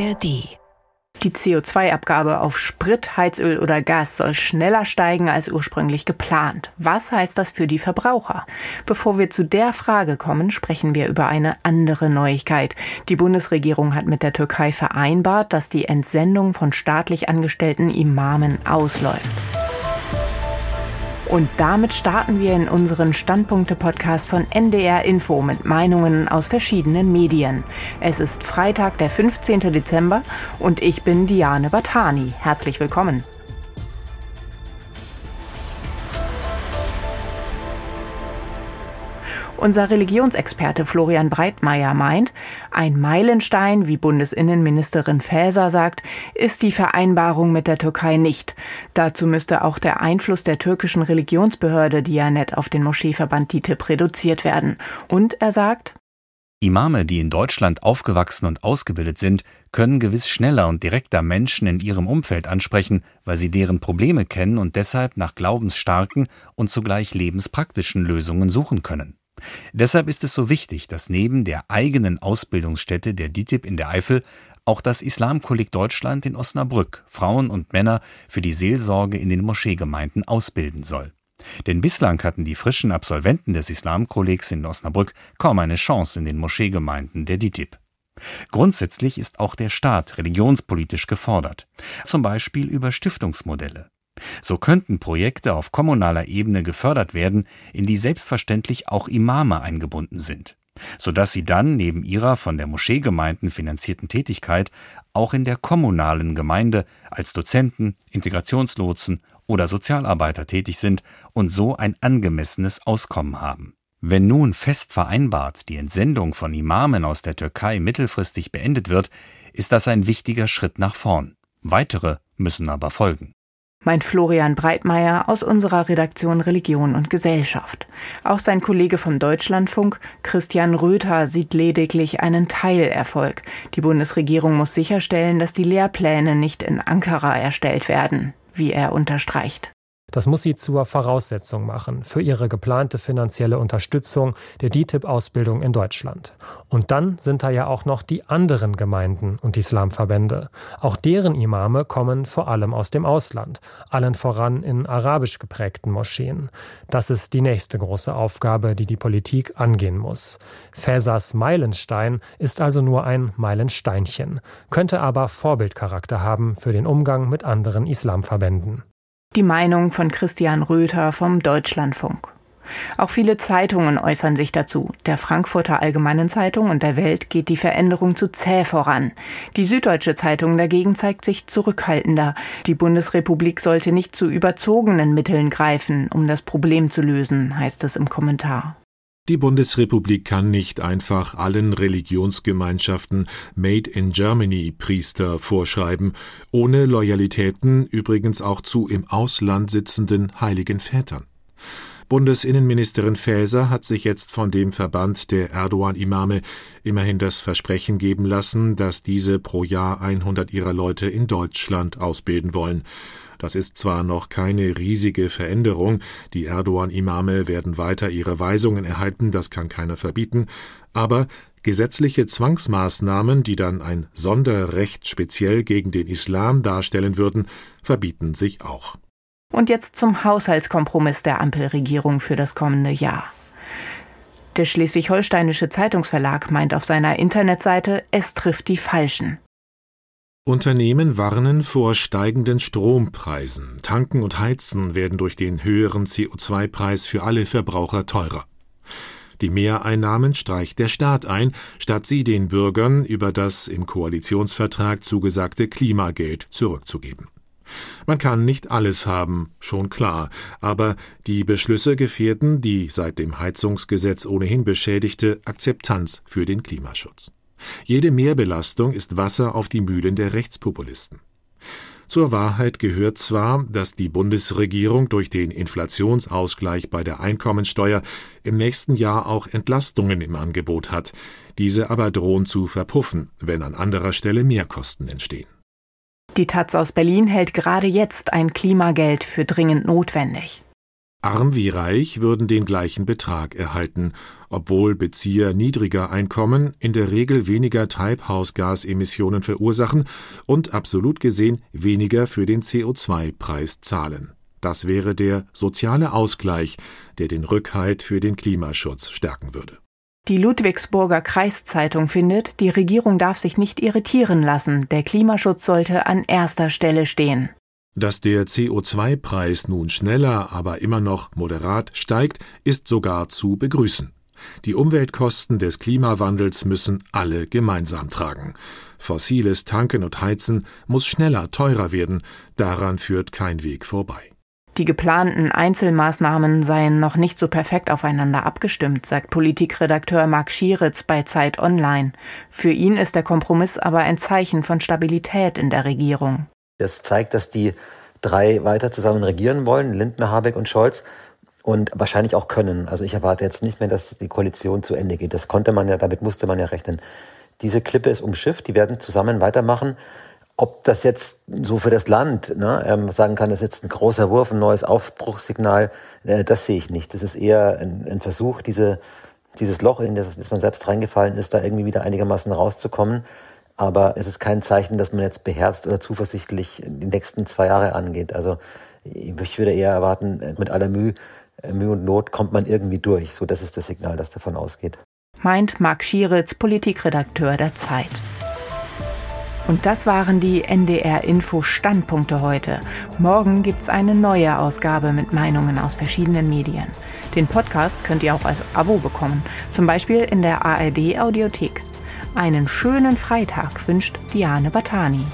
ARD die CO2-Abgabe auf Sprit, Heizöl oder Gas soll schneller steigen als ursprünglich geplant. Was heißt das für die Verbraucher? Bevor wir zu der Frage kommen, sprechen wir über eine andere Neuigkeit. Die Bundesregierung hat mit der Türkei vereinbart, dass die Entsendung von staatlich angestellten Imamen ausläuft. Und damit starten wir in unseren Standpunkte-Podcast von NDR Info mit Meinungen aus verschiedenen Medien. Es ist Freitag, der 15. Dezember und ich bin Diane Batani. Herzlich willkommen. Unser Religionsexperte Florian Breitmeier meint, ein Meilenstein, wie Bundesinnenministerin Faeser sagt, ist die Vereinbarung mit der Türkei nicht. Dazu müsste auch der Einfluss der türkischen Religionsbehörde Dianet auf den Moscheeverband DITIB reduziert werden. Und er sagt, Imame, die in Deutschland aufgewachsen und ausgebildet sind, können gewiss schneller und direkter Menschen in ihrem Umfeld ansprechen, weil sie deren Probleme kennen und deshalb nach glaubensstarken und zugleich lebenspraktischen Lösungen suchen können. Deshalb ist es so wichtig, dass neben der eigenen Ausbildungsstätte der DITIB in der Eifel auch das Islamkolleg Deutschland in Osnabrück Frauen und Männer für die Seelsorge in den Moscheegemeinden ausbilden soll. Denn bislang hatten die frischen Absolventen des Islamkollegs in Osnabrück kaum eine Chance in den Moscheegemeinden der DITIB. Grundsätzlich ist auch der Staat religionspolitisch gefordert, zum Beispiel über Stiftungsmodelle. So könnten Projekte auf kommunaler Ebene gefördert werden, in die selbstverständlich auch Imame eingebunden sind, sodass sie dann neben ihrer von der Moscheegemeinden finanzierten Tätigkeit auch in der kommunalen Gemeinde als Dozenten, Integrationslotsen oder Sozialarbeiter tätig sind und so ein angemessenes Auskommen haben. Wenn nun fest vereinbart die Entsendung von Imamen aus der Türkei mittelfristig beendet wird, ist das ein wichtiger Schritt nach vorn. Weitere müssen aber folgen meint Florian Breitmeier aus unserer Redaktion Religion und Gesellschaft. Auch sein Kollege vom Deutschlandfunk, Christian Röther, sieht lediglich einen Teilerfolg. Die Bundesregierung muss sicherstellen, dass die Lehrpläne nicht in Ankara erstellt werden, wie er unterstreicht. Das muss sie zur Voraussetzung machen für ihre geplante finanzielle Unterstützung der DITIB-Ausbildung in Deutschland. Und dann sind da ja auch noch die anderen Gemeinden und Islamverbände. Auch deren Imame kommen vor allem aus dem Ausland, allen voran in arabisch geprägten Moscheen. Das ist die nächste große Aufgabe, die die Politik angehen muss. Fäsers Meilenstein ist also nur ein Meilensteinchen, könnte aber Vorbildcharakter haben für den Umgang mit anderen Islamverbänden. Die Meinung von Christian Röther vom Deutschlandfunk. Auch viele Zeitungen äußern sich dazu. Der Frankfurter Allgemeinen Zeitung und der Welt geht die Veränderung zu zäh voran. Die Süddeutsche Zeitung dagegen zeigt sich zurückhaltender. Die Bundesrepublik sollte nicht zu überzogenen Mitteln greifen, um das Problem zu lösen, heißt es im Kommentar. Die Bundesrepublik kann nicht einfach allen Religionsgemeinschaften Made in Germany Priester vorschreiben, ohne Loyalitäten übrigens auch zu im Ausland sitzenden heiligen Vätern. Bundesinnenministerin Faeser hat sich jetzt von dem Verband der Erdogan-Imame immerhin das Versprechen geben lassen, dass diese pro Jahr 100 ihrer Leute in Deutschland ausbilden wollen. Das ist zwar noch keine riesige Veränderung, die Erdogan-Imame werden weiter ihre Weisungen erhalten, das kann keiner verbieten, aber gesetzliche Zwangsmaßnahmen, die dann ein Sonderrecht speziell gegen den Islam darstellen würden, verbieten sich auch. Und jetzt zum Haushaltskompromiss der Ampelregierung für das kommende Jahr. Der schleswig-holsteinische Zeitungsverlag meint auf seiner Internetseite, es trifft die Falschen. Unternehmen warnen vor steigenden Strompreisen. Tanken und Heizen werden durch den höheren CO2-Preis für alle Verbraucher teurer. Die Mehreinnahmen streicht der Staat ein, statt sie den Bürgern über das im Koalitionsvertrag zugesagte Klimageld zurückzugeben. Man kann nicht alles haben, schon klar, aber die Beschlüsse gefährden die seit dem Heizungsgesetz ohnehin beschädigte Akzeptanz für den Klimaschutz. Jede Mehrbelastung ist Wasser auf die Mühlen der Rechtspopulisten. Zur Wahrheit gehört zwar, dass die Bundesregierung durch den Inflationsausgleich bei der Einkommensteuer im nächsten Jahr auch Entlastungen im Angebot hat, diese aber drohen zu verpuffen, wenn an anderer Stelle Mehrkosten entstehen. Die Taz aus Berlin hält gerade jetzt ein Klimageld für dringend notwendig. Arm wie reich würden den gleichen Betrag erhalten, obwohl Bezieher niedriger Einkommen in der Regel weniger Treibhausgasemissionen verursachen und absolut gesehen weniger für den CO2-Preis zahlen. Das wäre der soziale Ausgleich, der den Rückhalt für den Klimaschutz stärken würde. Die Ludwigsburger Kreiszeitung findet, die Regierung darf sich nicht irritieren lassen, der Klimaschutz sollte an erster Stelle stehen. Dass der CO2-Preis nun schneller, aber immer noch moderat steigt, ist sogar zu begrüßen. Die Umweltkosten des Klimawandels müssen alle gemeinsam tragen. Fossiles Tanken und Heizen muss schneller teurer werden, daran führt kein Weg vorbei. Die geplanten Einzelmaßnahmen seien noch nicht so perfekt aufeinander abgestimmt, sagt Politikredakteur Marc Schieritz bei Zeit Online. Für ihn ist der Kompromiss aber ein Zeichen von Stabilität in der Regierung. Das zeigt, dass die drei weiter zusammen regieren wollen, Lindner, Habeck und Scholz, und wahrscheinlich auch können. Also ich erwarte jetzt nicht mehr, dass die Koalition zu Ende geht. Das konnte man ja, damit musste man ja rechnen. Diese Klippe ist umschifft, die werden zusammen weitermachen. Ob das jetzt so für das Land ne, ähm, sagen kann, das ist jetzt ein großer Wurf, ein neues Aufbruchssignal, äh, das sehe ich nicht. Das ist eher ein, ein Versuch, diese, dieses Loch, in das, das man selbst reingefallen ist, da irgendwie wieder einigermaßen rauszukommen. Aber es ist kein Zeichen, dass man jetzt beherzigt oder zuversichtlich die nächsten zwei Jahre angeht. Also ich würde eher erwarten, mit aller Mühe, Mühe und Not kommt man irgendwie durch. So, das ist das Signal, das davon ausgeht. Meint Marc Schieritz, Politikredakteur der Zeit. Und das waren die NDR Info Standpunkte heute. Morgen gibt's eine neue Ausgabe mit Meinungen aus verschiedenen Medien. Den Podcast könnt ihr auch als Abo bekommen, zum Beispiel in der ARD Audiothek. Einen schönen Freitag wünscht Diane Batani.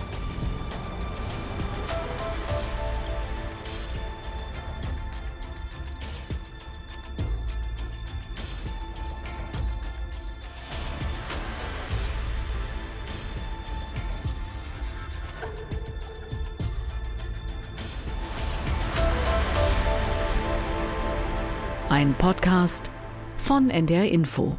Ein Podcast von NDR Info.